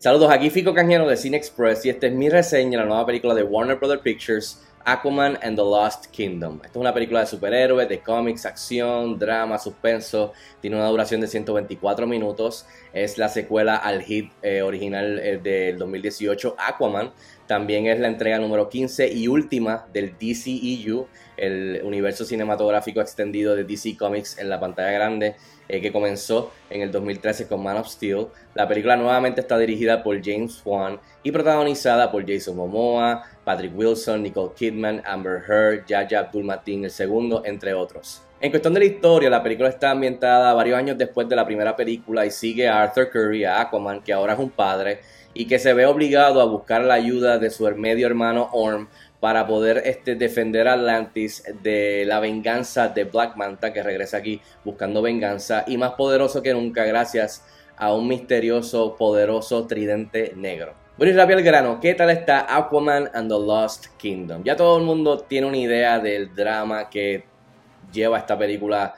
Saludos, aquí Fico Canjero de Cine Express y esta es mi reseña de la nueva película de Warner Brothers Pictures, Aquaman and the Lost Kingdom. Esta es una película de superhéroes, de cómics, acción, drama, suspenso. Tiene una duración de 124 minutos. Es la secuela al hit eh, original eh, del 2018, Aquaman. También es la entrega número 15 y última del DCEU, el universo cinematográfico extendido de DC Comics en la pantalla grande. Eh, que comenzó en el 2013 con Man of Steel. La película nuevamente está dirigida por James Wan y protagonizada por Jason Momoa, Patrick Wilson, Nicole Kidman, Amber Heard, Yaya Abdul-Mateen II, entre otros. En cuestión de la historia, la película está ambientada varios años después de la primera película y sigue a Arthur Curry, a Aquaman, que ahora es un padre, y que se ve obligado a buscar la ayuda de su medio hermano Orm para poder este, defender a Atlantis de la venganza de Black Manta, que regresa aquí buscando venganza, y más poderoso que nunca gracias a un misterioso, poderoso tridente negro. Bueno, y rápido grano, ¿qué tal está Aquaman and the Lost Kingdom? Ya todo el mundo tiene una idea del drama que lleva esta película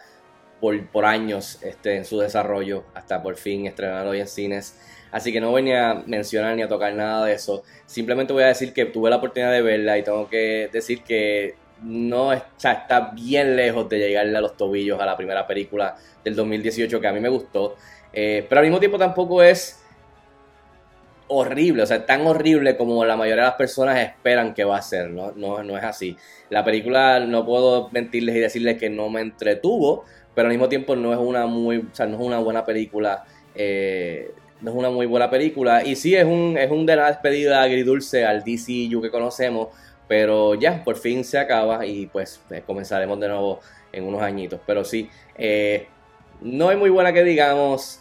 por, años este, en su desarrollo, hasta por fin estrenar hoy en cines. Así que no voy ni a mencionar ni a tocar nada de eso. Simplemente voy a decir que tuve la oportunidad de verla y tengo que decir que no está, está bien lejos de llegarle a los tobillos a la primera película del 2018 que a mí me gustó. Eh, pero al mismo tiempo tampoco es horrible, o sea, tan horrible como la mayoría de las personas esperan que va a ser, ¿no? No, no es así. La película, no puedo mentirles y decirles que no me entretuvo, pero al mismo tiempo no es una muy, o sea, no es una buena película eh, no es una muy buena película. Y sí, es un, es un de la despedida agridulce al DCU que conocemos. Pero ya, por fin se acaba y pues eh, comenzaremos de nuevo en unos añitos. Pero sí, eh, no es muy buena que digamos,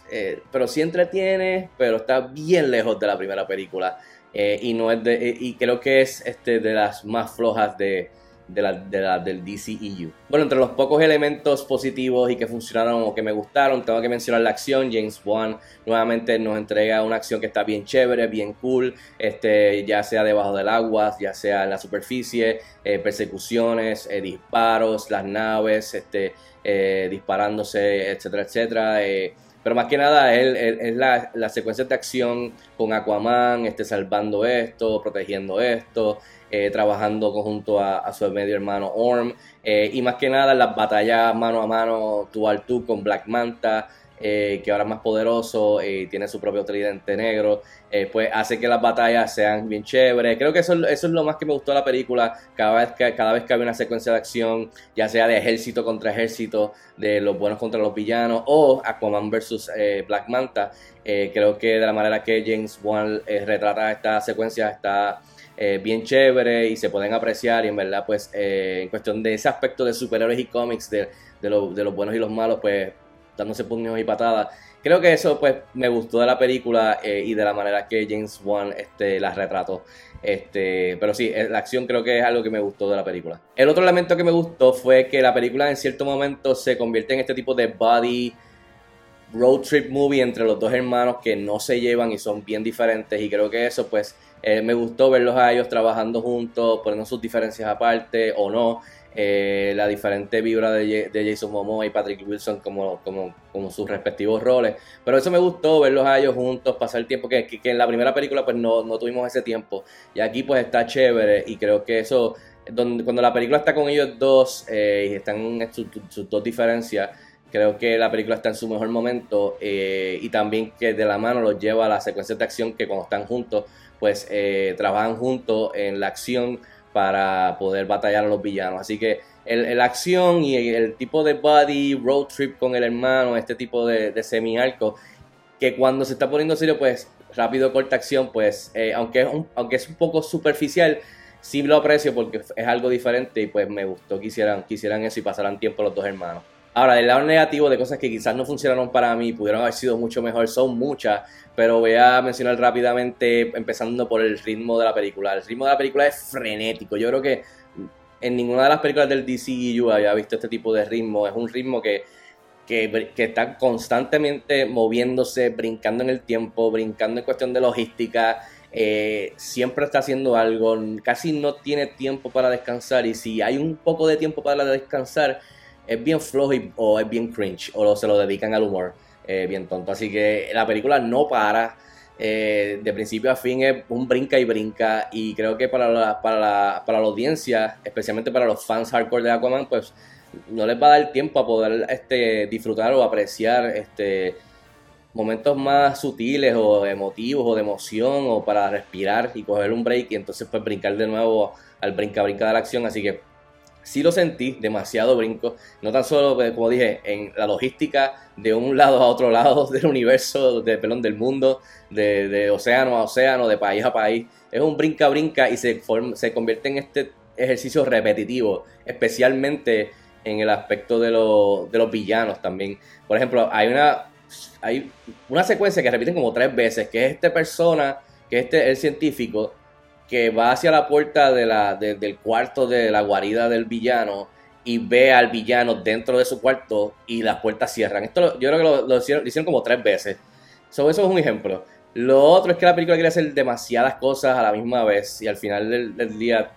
pero sí entretiene, pero está bien lejos de la primera película. y no es de, y creo que es este, de las más flojas de, de la, de la, del DCEU. Bueno, entre los pocos elementos positivos y que funcionaron o que me gustaron, tengo que mencionar la acción. James Wan nuevamente nos entrega una acción que está bien chévere, bien cool, este, ya sea debajo del agua, ya sea en la superficie, eh, persecuciones, eh, disparos, las naves, este, eh, disparándose, etcétera, etcétera. Pero más que nada es, la, la, secuencia de acción con Aquaman, este, salvando esto, protegiendo esto, eh, trabajando conjunto a, su medio hermano Orm. Eh, y más que nada las batallas mano a mano, tú al tú con Black Manta. Eh, que ahora es más poderoso y tiene su propio tridente negro, pues hace que las batallas sean bien chéveres. Creo que eso, eso, es lo más que me gustó de la película. Cada vez, que, cada vez que hay una secuencia de acción, ya sea de ejército contra ejército, de los buenos contra los villanos, o Aquaman versus Black Manta, creo que de la manera que James Wan retrata esta secuencia está eh, bien chévere y se pueden apreciar y en verdad pues eh, en cuestión de ese aspecto de superhéroes y cómics de, de, los buenos y los malos pues dándose puños y patadas creo que eso pues me gustó de la película eh, y de la manera que James Wan este, la retrató este, pero sí, la acción creo que es algo que me gustó de la película. El otro elemento que me gustó fue que la película en cierto momento se convierte en este tipo de body road trip movie entre los dos hermanos que no se llevan y son bien diferentes y creo que eso pues eh, me gustó verlos a ellos trabajando juntos, poniendo sus diferencias aparte o no. Eh, la diferente vibra de, Jason Momoa y Patrick Wilson como, como, como, sus respectivos roles. Pero eso me gustó, verlos a ellos juntos, pasar el tiempo, que, que, en la primera película pues no, no, tuvimos ese tiempo. Y aquí pues está chévere y creo que eso, cuando la película está con ellos dos eh, y están en sus, dos diferencias, creo que la película está en su mejor momento y también que de la mano los lleva a la secuencia de acción que cuando están juntos pues eh, trabajan juntos en la acción para poder batallar a los villanos. Así que la acción y el, tipo de body, road trip con el hermano, este tipo de, semi-arco, que cuando se está poniendo serio, pues rápido, corta acción, pues eh, aunque, es un, aunque es un poco superficial, sí lo aprecio porque es algo diferente y pues me gustó que hicieran, que hicieran eso y pasaran tiempo los dos hermanos. Ahora, del lado negativo de cosas que quizás no funcionaron para mí, pudieron haber sido mucho mejor, son muchas, pero voy a mencionar rápidamente, empezando por el ritmo de la película. El ritmo de la película es frenético. Yo creo que en ninguna de las películas del DCU había visto este tipo de ritmo. Es un ritmo que, que, está constantemente moviéndose, brincando en el tiempo, brincando en cuestión de logística. Eh, siempre está haciendo algo, casi no tiene tiempo para descansar y si hay un poco de tiempo para descansar, es bien flojo o es bien cringe o se lo dedican al humor eh, bien tonto. Así que la película no para. Eh, de principio a fin es un brinca y brinca y creo que para la, para, para la audiencia, especialmente para los fans hardcore de Aquaman, pues no les va a dar tiempo a poder este, disfrutar o apreciar este, momentos más sutiles o emotivos o de emoción o para respirar y coger un break y entonces pues brincar de nuevo al brinca brinca de la acción. Así que sí lo sentí, demasiado brinco. No tan solo, pues, como dije, en la logística de un lado a otro lado del universo, de, perdón, del mundo, de, océano a océano, de país a país. Es un brinca brinca y se, se convierte en este ejercicio repetitivo, especialmente en el aspecto de, de los villanos también. Por ejemplo, hay una, hay una secuencia que repiten como tres veces, que es esta persona, que es este, el científico, que va hacia la puerta de la, del cuarto de la guarida del villano y ve al villano dentro de su cuarto y las puertas cierran. Esto yo creo que lo, hicieron, como tres veces. eso es un ejemplo. Lo otro es que la película quiere hacer demasiadas cosas a la misma vez y al final del día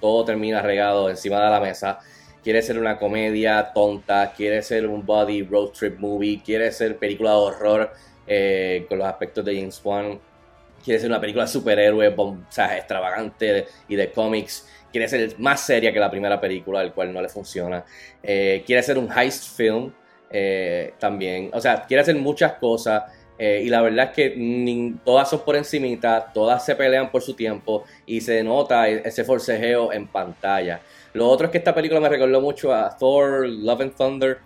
todo termina regado encima de la mesa quiere ser una comedia tonta, quiere ser un body road trip movie, quiere ser película de horror eh, con los aspectos de James Wan, quiere ser una película superhéroe, o sea, extravagante y de cómics, quiere ser más seria que la primera película, el cual no le funciona, eh, quiere ser un heist film eh, también, o sea, quiere hacer muchas cosas. y la verdad es que todas son por encimita, todas se pelean por su tiempo y se nota e-, ese forcejeo en pantalla. Lo otro es que esta película me recordó mucho a Thor, Love and Thunder,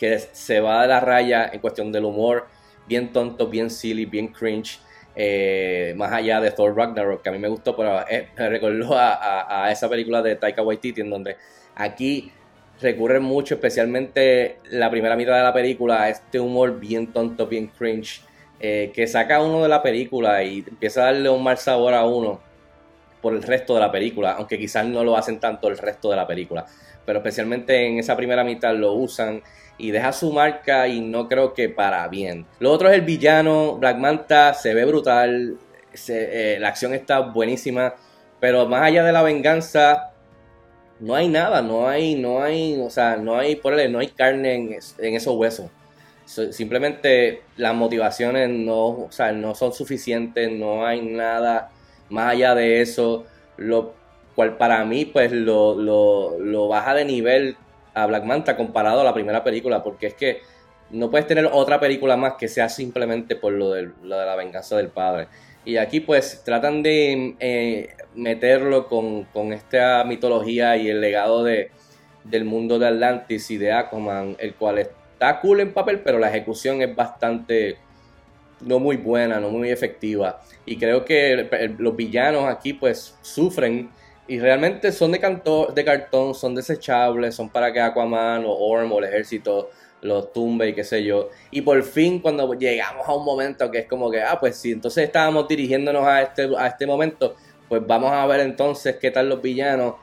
que se va de la raya en cuestión del humor, bien tonto, bien silly, bien cringe. Eh, más allá de Thor Ragnarok, que a mí me gustó, pero eh, me recordó a, esa película de Taika Waititi, en donde aquí recurre mucho, especialmente la primera mitad de la película, a este humor bien tonto, bien cringe, eh, que saca uno de la película y empieza a darle un mal sabor a uno por el resto de la película, aunque quizás no lo hacen tanto el resto de la película. Pero especialmente en esa primera mitad lo usan y deja su marca y no creo que para bien. Lo otro es el villano, Black Manta se ve brutal, eh, la acción está buenísima, pero más allá de la venganza, no hay nada, no hay, no hay, o sea, no hay, por no hay carne en, en esos huesos. Simplemente las motivaciones no, o sea, no son suficientes, no hay nada más allá de eso, lo cual para mí pues lo, lo, baja de nivel a Black Manta comparado a la primera película, porque es que no puedes tener otra película más que sea simplemente por lo de, la venganza del padre. Y aquí pues tratan de eh, meterlo con, con, esta mitología y el legado de, del mundo de Atlantis y de Aquaman, el cual está cool en papel, pero la ejecución es bastante no muy buena, no muy efectiva. Y creo que los villanos aquí pues sufren y realmente son de, canto, de cartón, son desechables, son para que Aquaman o Orm o el ejército los tumbe y qué sé yo. Y por fin cuando llegamos a un momento que es como que, ah, pues si entonces estábamos dirigiéndonos a este, a este momento, pues vamos a ver entonces qué tal los villanos.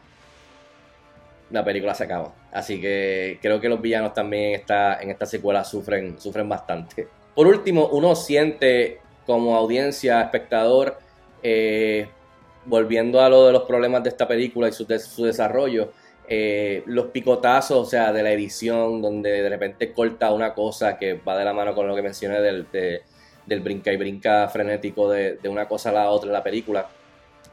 La película se acaba. Así que creo que los villanos también está, en esta secuela sufren, sufren bastante. Por último, uno siente como audiencia, espectador, eh, volviendo a lo de los problemas de esta película y su, desarrollo, eh, los picotazos, o sea, de la edición, donde de repente corta una cosa que va de la mano con lo que mencioné del, del brinca y brinca frenético de, una cosa a la otra en la película,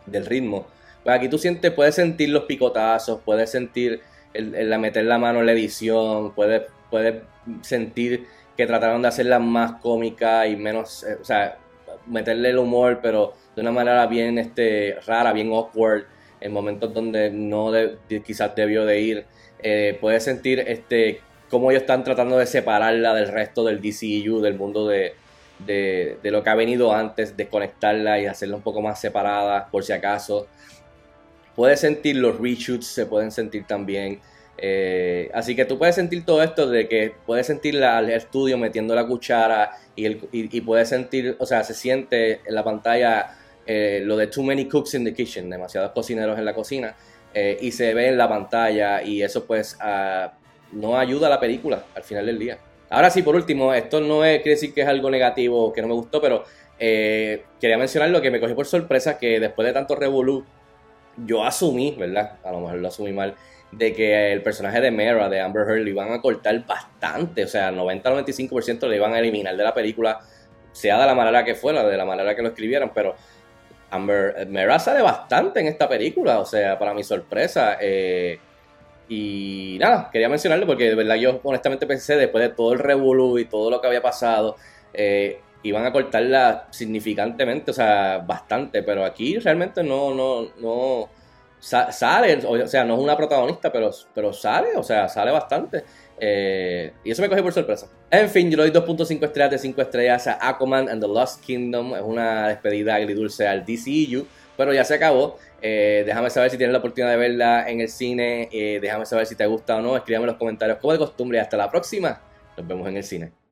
del ritmo. Pues aquí tú sientes, puedes sentir los picotazos, puedes sentir el, meter la mano en la edición, puedes, puedes sentir que trataron de hacerla más cómica y menos, eh, o sea, meterle el humor, pero de una manera bien este, rara, bien awkward, en momentos donde no quizás debió de ir. Eh, puedes sentir este, cómo ellos están tratando de separarla del resto del DCU, del mundo de, de, de, lo que ha venido antes, desconectarla y hacerla un poco más separada, por si acaso. Puedes sentir los reshoots, se pueden sentir también. Eh, así que tú puedes sentir todo esto de que puedes sentir al estudio metiendo la cuchara y, el, y, puedes sentir, o sea, se siente en la pantalla eh, lo de too many cooks in the kitchen, demasiados cocineros en la cocina, eh, y se ve en la pantalla y eso pues ah, no ayuda a la película al final del día. Ahora sí, por último, esto no es, quiere decir que es algo negativo que no me gustó, pero quería mencionar lo que me cogí por sorpresa, que después de tanto revolú, yo asumí, ¿verdad? A lo mejor lo asumí mal, de que el personaje de Mera, de Amber Heard, lo iban a cortar bastante, o sea, 90-95% le iban a eliminar de la película sea de la manera que fuera, de la manera que lo escribieron, pero Amber Mera sale bastante en esta película, o sea, para mi sorpresa. Eh, y nada, quería mencionarlo porque de verdad yo honestamente pensé, después de todo el revolú y todo lo que había pasado, eh, iban a cortarla significantemente, o sea, bastante, pero aquí realmente no, no, no sale, o sea, no es una protagonista, pero, pero sale, o sea, sale bastante. Eh, y eso me cogió por sorpresa. En fin, yo le doy 2.5 estrellas de 5 estrellas a Aquaman and the Lost Kingdom. Es una despedida agridulce al DCU, pero ya se acabó. Eh, déjame saber si tienes la oportunidad de verla en el cine. Eh, déjame saber si te gusta o no. Escríbame en los comentarios como de costumbre. Hasta la próxima. Nos vemos en el cine.